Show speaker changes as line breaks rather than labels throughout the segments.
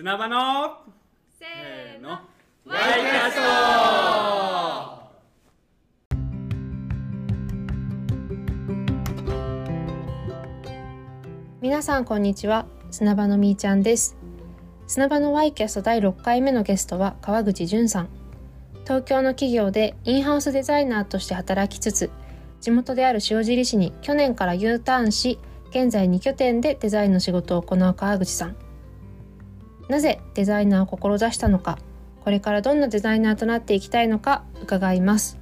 砂場の
せ
せーの。
ワ
ワイキャスト。
皆さんこんにちは。砂場のみーちゃんです。砂場のワイキャスト第6回目のゲストは川口淳さん。東京の企業でインハウスデザイナーとして働きつつ地元である塩尻市に去年から U ターンし現在2拠点でデザインの仕事を行う川口さんなぜデザイナーを志したのかこれからどんなデザイナーとなっていきたいのか伺います。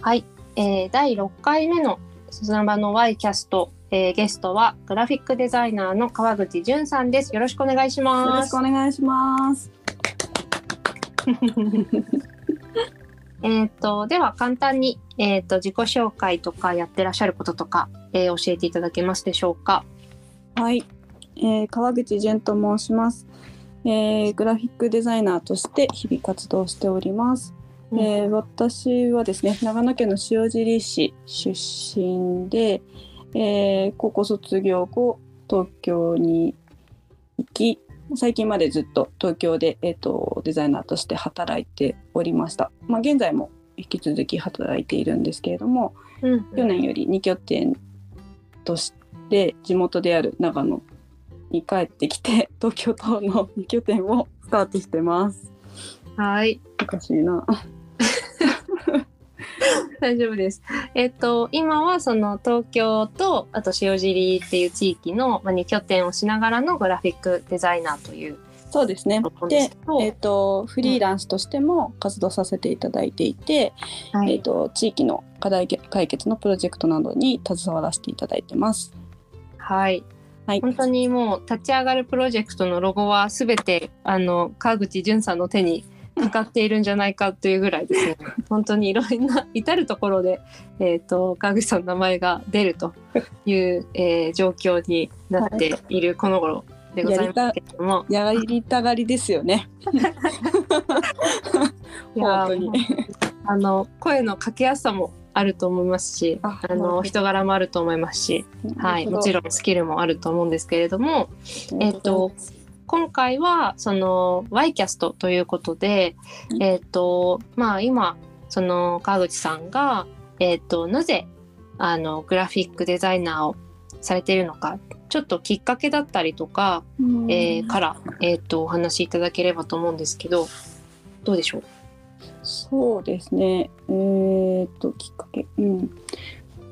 はい、えー、第6回目の砂場の Y キャスト、えー、ゲストはグラフィックデザイナーの川口淳さんです。よろしくお願いし
よろ
ます
しくお願いします。
えっとでは簡単にえっ、と自己紹介とかやってらっしゃることとか、えー、教えていただけますでしょうか？
はい、えー、川口淳と申します、えー。グラフィックデザイナーとして日々活動しております。
うん
えー私はですね長野県の塩尻市出身で、えー高校卒業後東京に行き最近までずっと東京で、えー、とデザイナーとして働いておりました。まあ、現在も引き続き働いているんですけれども、
うん
去年より2拠点として地元である長野に帰ってきて 東京都の2拠点をスタートしてます。
はい
おかしいな。
大丈夫です。えっ、と今はその東京とあと塩尻っていう地域のまあ2拠点をしながらのグラフィックデザイナーという
そうですね。
で
えっ、とフリーランスとしても活動させていただいていて、
はい
えっ、と地域の課題解決のプロジェクトなどに携わらせていただいてます。
はい
はい。
本当にもう立ち上がるプロジェクトのロゴはすべてあの川口淳さんの手にかかっているんじゃないかというぐらいですね 本当にいろんな至る所で、えー、と川口さんの名前が出るという、えー状況になっているこの頃でございますけれども、
やりたがりですよね。本当に。
あの声の掛けやすさもあると思いますし
あ
あの人柄もあると思いますし、はい、もちろんスキルもあると思うんですけれども、えっと今回はその Y キャストということで、
うん。
えっ、とまあ今その川口さんがえっ、となぜあのグラフィックデザイナーをされているのかちょっときっかけだったりとか、
うん。
えーからえっ、とお話しいただければと思うんですけどどうでしょう？
そうですね。えーっときっかけ、うん。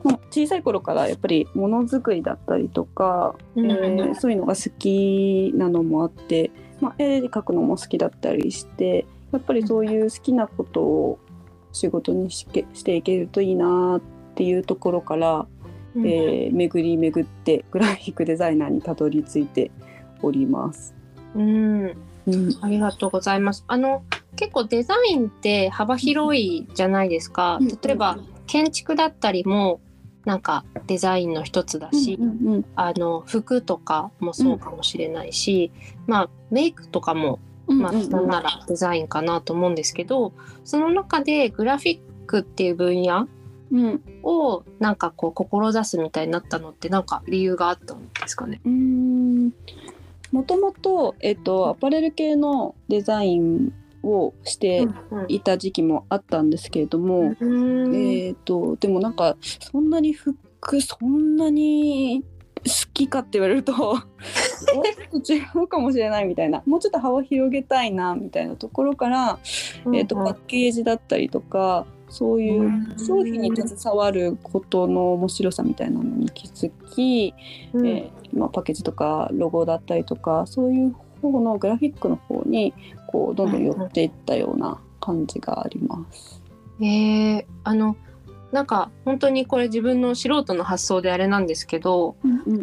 まあ小さい頃からやっぱりものづくりだったりとか、
うん
えーそういうのが好きなのもあって、まあ、絵描くのも好きだったりしてやっぱりそういう好きなことを仕事にしけしていけるといいなっていうところから、えー巡り巡ってグラフィックデザイナーにたどり着いております。
うん
うん、
ありがとうございます。あの結構デザインって幅広いじゃないですか。
うん
例えば建築だったりもなんかデザインの一つだし、
うんうん
あの服とかもそうかもしれないし、まあメイクとかも
うん
まあなんならデザインかなと思うんですけど、その中でグラフィックっていう分野
うん。
をなんかこう志すみたいになったのってなんか理由があったんですかね？
うーん。もともと、えっと、アパレル系のデザインをしていた時期もあったんですけれども、
うん。
えっとでもなんかそんなに服そんなに好きかって言われると ちょっと違うかもしれないみたいな。もうちょっと幅を広げたいなみたいなところから、えっとパッケージだったりとかそういう商品に携わることの面白さみたいなのに気づき、
うん。
えーまあ、パッケージとかロゴだったりとかそういう方のグラフィックの方にこうどんどん寄っていったような感じがあります。
えー、あのなんか本当にこれ自分の素人の発想であれなんですけど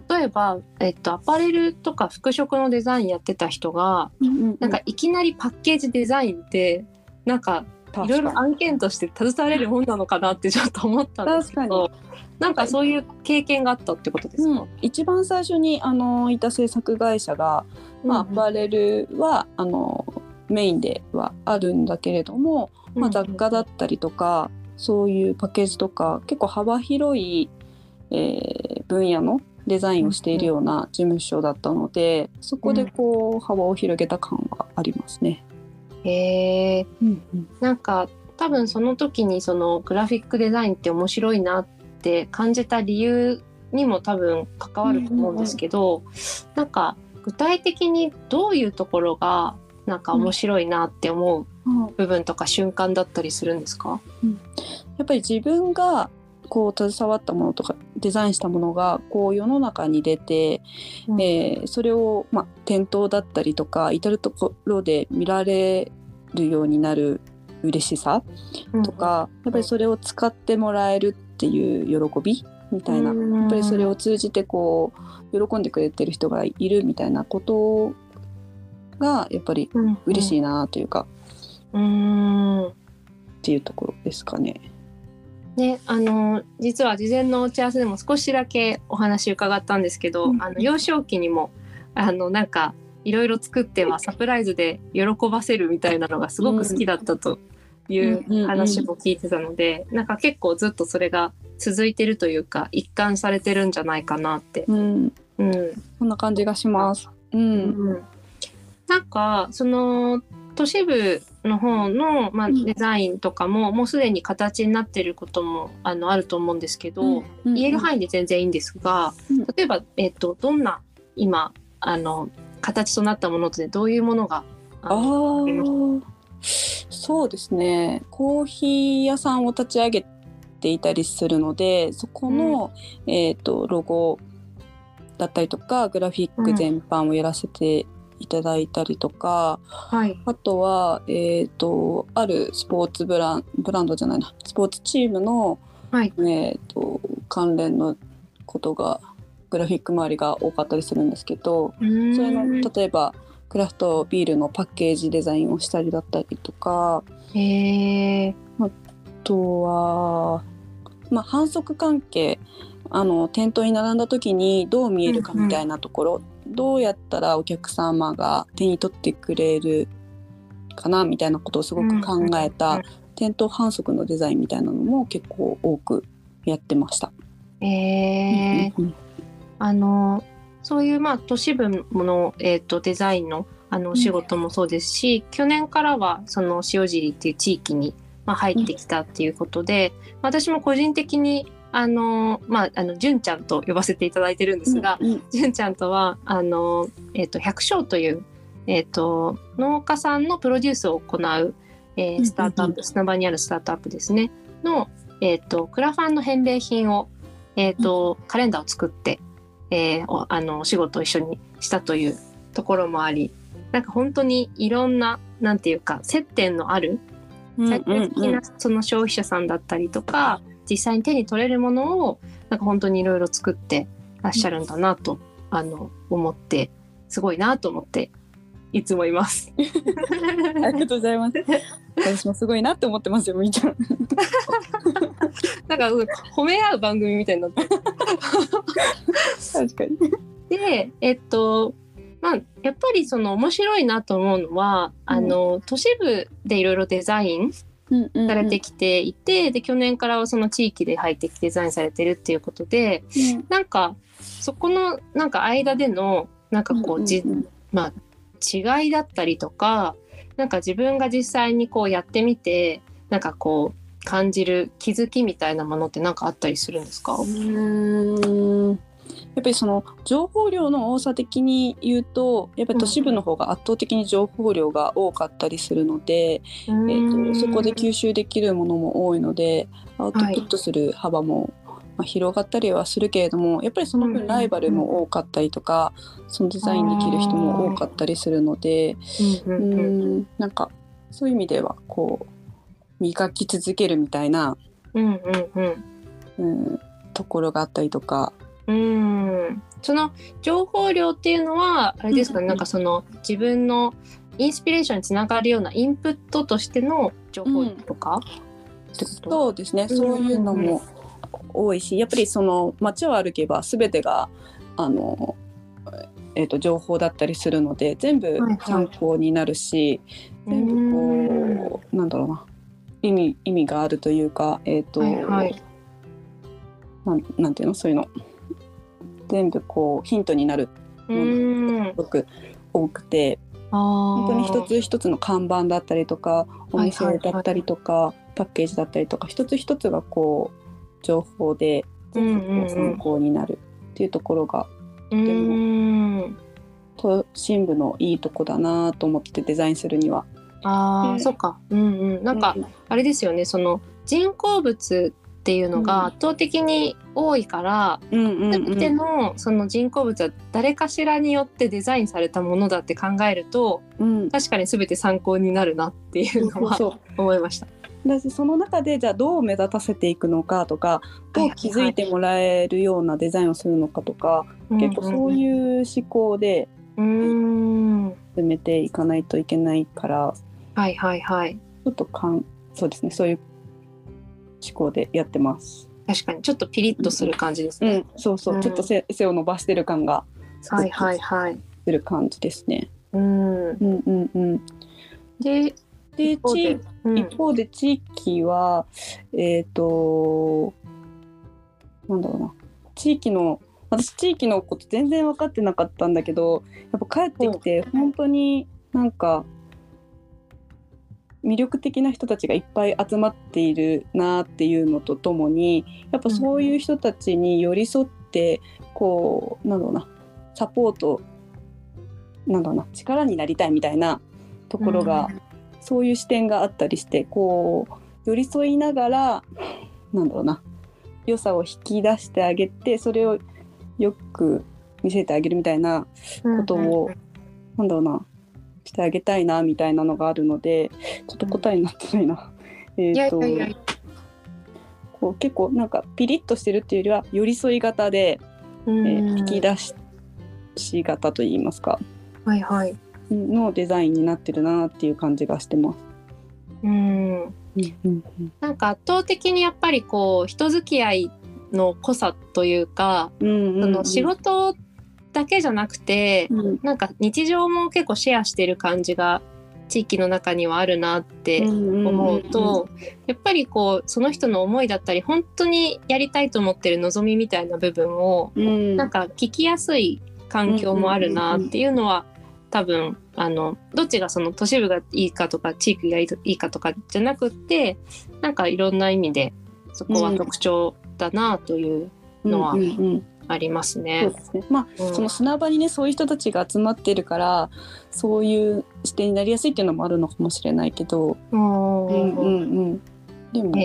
例えば、えっと、アパレルとか服飾のデザインやってた人がなんかいきなりパッケージデザインってなんかいろいろ案件として携われるもんなのかなってちょっと思ったんですけ
確
どなんかそういう経験があったってことですか、
うん、一番最初にあのいた制作会社が、まあ、アパレルはあのメインではあるんだけれども、まあ、雑貨だったりとか、そういうパッケージとか結構幅広い、えー分野のデザインをしているような事務所だったのでそこでこう幅を広げた感はありますね。
へえ
うんうん。
なんか多分その時にそのグラフィックデザインって面白いなって感じた理由にも多分関わると思うんですけど、なんか具体的にどういうところがなんか面白いなって思う部分とか瞬間だったりするんですか、
やっぱり自分がこう携わったものとかデザインしたものがこう世の中に出て、
うん。
えーそれを、まあ、店頭だったりとか至る所で見られるようになる嬉しさとか、やっぱりそれを使ってもらえるっていう喜びみたいな、やっぱりそれを通じてこう喜んでくれてる人がいるみたいなことがやっぱり嬉し
い。
いなというか、
うん
っていうところですかね。
ね、あの実は事前の打ち合わせでも少しだけお話伺ったんですけど、
うん
あの幼少期にもあのなんかいろいろ作ってはサプライズで喜ばせるみたいなのがすごく好きだったという話も聞いてたので、なんか結構ずっとそれが続いてるというか一貫されてるんじゃないかなって。
うん、
うん
そんな感じがします。う、
うんんなんかその都市部の方の、まあ、
うん。
デザインとかも、もうすでに形になってることもあのあると思うんですけど、
うん
言える範囲で全然いいんですが、
うん。
例えば、えっとどんな今あの形となったものってどういうものがあ
あ
の
そうですね。コーヒー屋さんを立ち上げていたりするのでそこの、えー、とロゴだったりとかグラフィック全般をやらせていただいたりとか、
はい。
あとは、えー、とあるスポーツブランブランドじゃないな。スポーツチームの、
はい。
えー、と関連のことがグラフィック周りが多かったりするんですけど、それの例えばクラフトビールのパッケージデザインをしたりだったりとかあとは、まあ、反則関係あの店頭に並んだ時にどう見えるかみたいなところ、どうやったらお客様が手に取ってくれるかなみたいなことをすごく考え
うん
た店頭反則のデザインみたいなのも結構多くやってました。
へー。
うんうん
あのそういうまあ都市部の、えー、とデザインのあのお仕事もそうですし、去年からはその塩尻っていう地域に、まあ、入ってきたっていうことで、私も個人的にあのまああの純ちゃんと呼ばせていただいてるんですが、
うんうん。
純ちゃんとはあの、えー、と百姓という、えー、と農家さんのプロデュースを行う、えースタートアッ
うんうん
プ砂場にあるスタートアップですね。の、えー、とクラファンの返礼品を、えー、とカレンダーを作って、えーおあのお仕事を一緒にしたというところもありなんか本当にいろんななんていうか接点のある最終的なその消費者さんだったりとか、実際に手に取れるものをなんか本当にいろいろ作ってらっしゃるんだなと、あの思ってすごいなと思っていつもいます。
ありがとうございます。私もすごいなって思ってますよ、みーちゃん。
なんかうん褒め合う番組みたいになって
確かに。
でえっとまあやっぱりその面白いなと思うのは、あの都市部でいろいろデザインされてきていて、で去年からはその地域で入ってきてデザインされてるっていうことでなんかそこのなんか間でのなんかこう、じまあ違いだったりとかなんか自分が実際にこうやってみてなんかこう感じる気づきみたいなものって何かあったりするんですか、
うーんやっぱりその情報量の多さ的に言うとやっぱり都市部の方が圧倒的に情報量が多かったりするので、えー、とそこで吸収できるものも多いのでアウトプットする幅も、まあ、広がったりはするけれどもやっぱりその分ライバルも多かったりとか、そのデザインできる人も多かったりするので
うん
う
うんうん。
んなんかそういう意味ではこう磨き続けるみたいな、
うんうんうん。
うん、ところがあったりとか。
うん。その情報量っていうのはあれですかね、
うん
なんかその自分のインスピレーションにつながるようなインプットとしての情報量とか、ってこと？
そうですね、
うん。
そういうのも多いしやっぱりその街を歩けば全てがあの、えー、と情報だったりするので全部
いはい
参考になるし、全部こうなんだろうな。意味意味があるというかえっ、と、
はいはい。
なんなんていうの？そういうの全部こうヒントになる
うーん
すごく多くて
本
本当に一つ一つの看板だったりとかお店
はいはい。はい
だったりとか、パッケージだったりとか一つ一つがこう情報で全部参考になるっていうところが
うーん
都心部のいいとこだなと思ってデザインするには。
あー、
うん。
そっか。うんうん。なんかあれですよね。その人工物っていうのが圧倒的に多いから、
うんうんうん。
全てのその人工物は誰かしらによってデザインされたものだって考えると
うん。
確かに全て参考になるなっていうのは
そう
思いました。
だしその中でじゃあどう目立たせていくのかとかどう気づいてもらえるようなデザインをするのかとか、結構そう
う
いう思考で進めていかないといけないから。
はいはいはい。
ちょっとかんそうですね。そういう思考でやってます。
確かにちょっとピリッとする感じですね。
うん、そうそう、
うん
ちょっと背背を伸ばしてる感が
はいはいはい。
する感じですね。
うん。
うんうんうん。
で、
で
一方で
地
うん
一方で地域はえっ、となんだろうな地域の私地域のこと全然分かってなかったんだけどやっぱ帰ってきて本当になんか魅力的な人たちがいっぱい集まっているなっていうのとともにやっぱそういう人たちに寄り添ってこうなんだろうなサポートなんだろうな力になりたいみたいなところが、そういう視点があったりしてこう寄り添いながらなんだろうな良さを引き出してあげてそれをよく見せてあげるみたいなことを、なんだろうなしてあげたいなみたいなのがあるのでちょっと答えになってないな。え
いや
ーと。こう結構なんかピリッとしてるっていうよりは寄り添い型で、
う
え
ん
ー引き出しし型といいますか
はいはい。
のデザインになってるなっていう感じがしてます。
うん。
うんうん
なんか圧倒的にやっぱりこう人付き合いの濃さというか、
うんうんうん
その仕事だけじゃなくて、
うん。
なんか日常も結構シェアしてる感じが地域の中にはあるなって思うと、やっぱりこうその人の思いだったり本当にやりたいと思ってる望みみたいな部分を
うん。
なんか聞きやすい環境もあるなっていうのは多分あのどっちがその都市部がいいかとか地域がいいといいかとかじゃなくってなんかいろんな意味でそこは特徴だなというのは
うんうんうん
あります
そう
ね。
ですね。まあ、
うん。
その砂場にねそういう人たちが集まってるからそういう視点になりやすいっていうのもあるのかもしれないけど、
うん。
うんうんうん、でも、
へ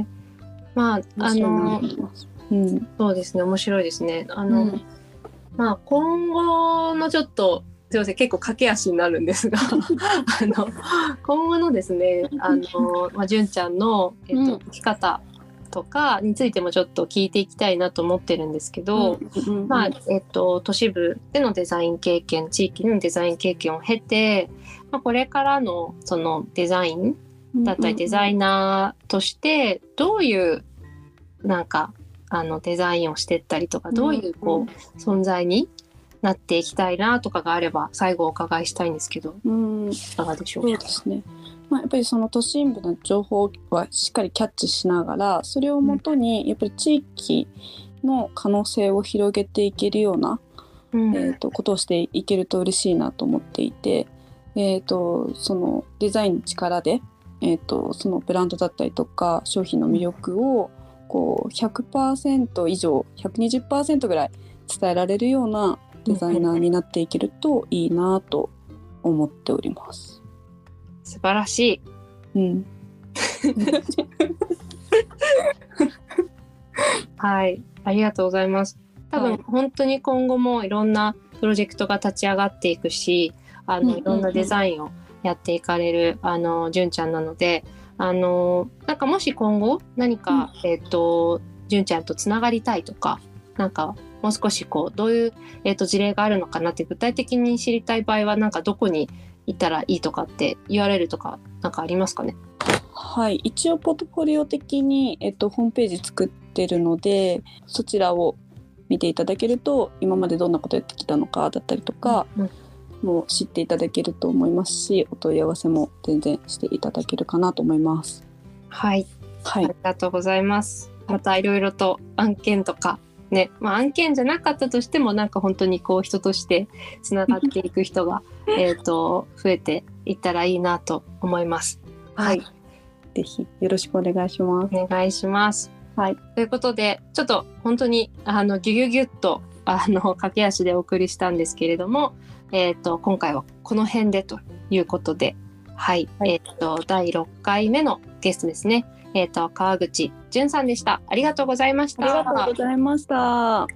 えまああの
うん。
そうですね。面白いですね。あの、
うん。
まあ今後のちょっとすいません。結構駆け足になるんですが。あの今後のですねあの、まあ、純ちゃんの、えっと
うん。
生き方とかについてもちょっと聞いていきたいなと思ってるんですけど、
うんうん
まあえっと、都市部でのデザイン経験地域のデザイン経験を経て、まあ、これからのそのデザインだったりデザイナーとしてどういうなんかあのデザインをしてったりとかどういうこう存在になっていきたいなとかがあれば最後お伺いしたいんですけど
うん、
いかがでしょ
そう
う
ですね。まあ、やっぱりその都心部の情報はしっかりキャッチしながらそれをもとにやっぱり地域の可能性を広げていけるような、
うん
えー、とことをしていけると嬉しいなと思っていて、えー、とそのデザインの力で、えー、とそのブランドだったりとか商品の魅力をこう100%以上120%ぐらい伝えられるようなデザイナーになっていけるといいなと思っております。
素晴らしい。
うん、
はい。ありがとうございます。多分、
はい。
本当に今後もいろんなプロジェクトが立ち上がっていくしあ
うんうんうん。
のいろんなデザインをやっていかれるあの純ちゃんなのであのなんかもし今後何か、えっ、と純ちゃんとつながりたいとかなんかもう少しこうどういう、えっと事例があるのかなって具体的に知りたい場合はなんかどこに行ったらいいとかって URL とかなんかありますかね？
はい、一応ポートフォリオ的に、えっと、ホームページ作ってるのでそちらを見ていただけると今までどんなことやってきたのかだったりとか、
うん
もう知っていただけると思いますしお問い合わせも全然していただけるかなと思います。
はい
はい
あり、がとうございます。またいろいろと案件とかね、まあ、案件じゃなかったとしてもなんか本当にこう人としてつながっていく人が えーと増えていったらいいなと思います。はい、
ぜひよろしくお願いします。
お願いします。
はい、
ということでちょっと本当にあのギュギュギュッとあの駆け足でお送りしたんですけれども、えー、と今回はこの辺でということで、はい
はい
えー、と第6回目のゲストですね、えー、と川口淳さんでした。ありがとうございました。
ありがとうございました。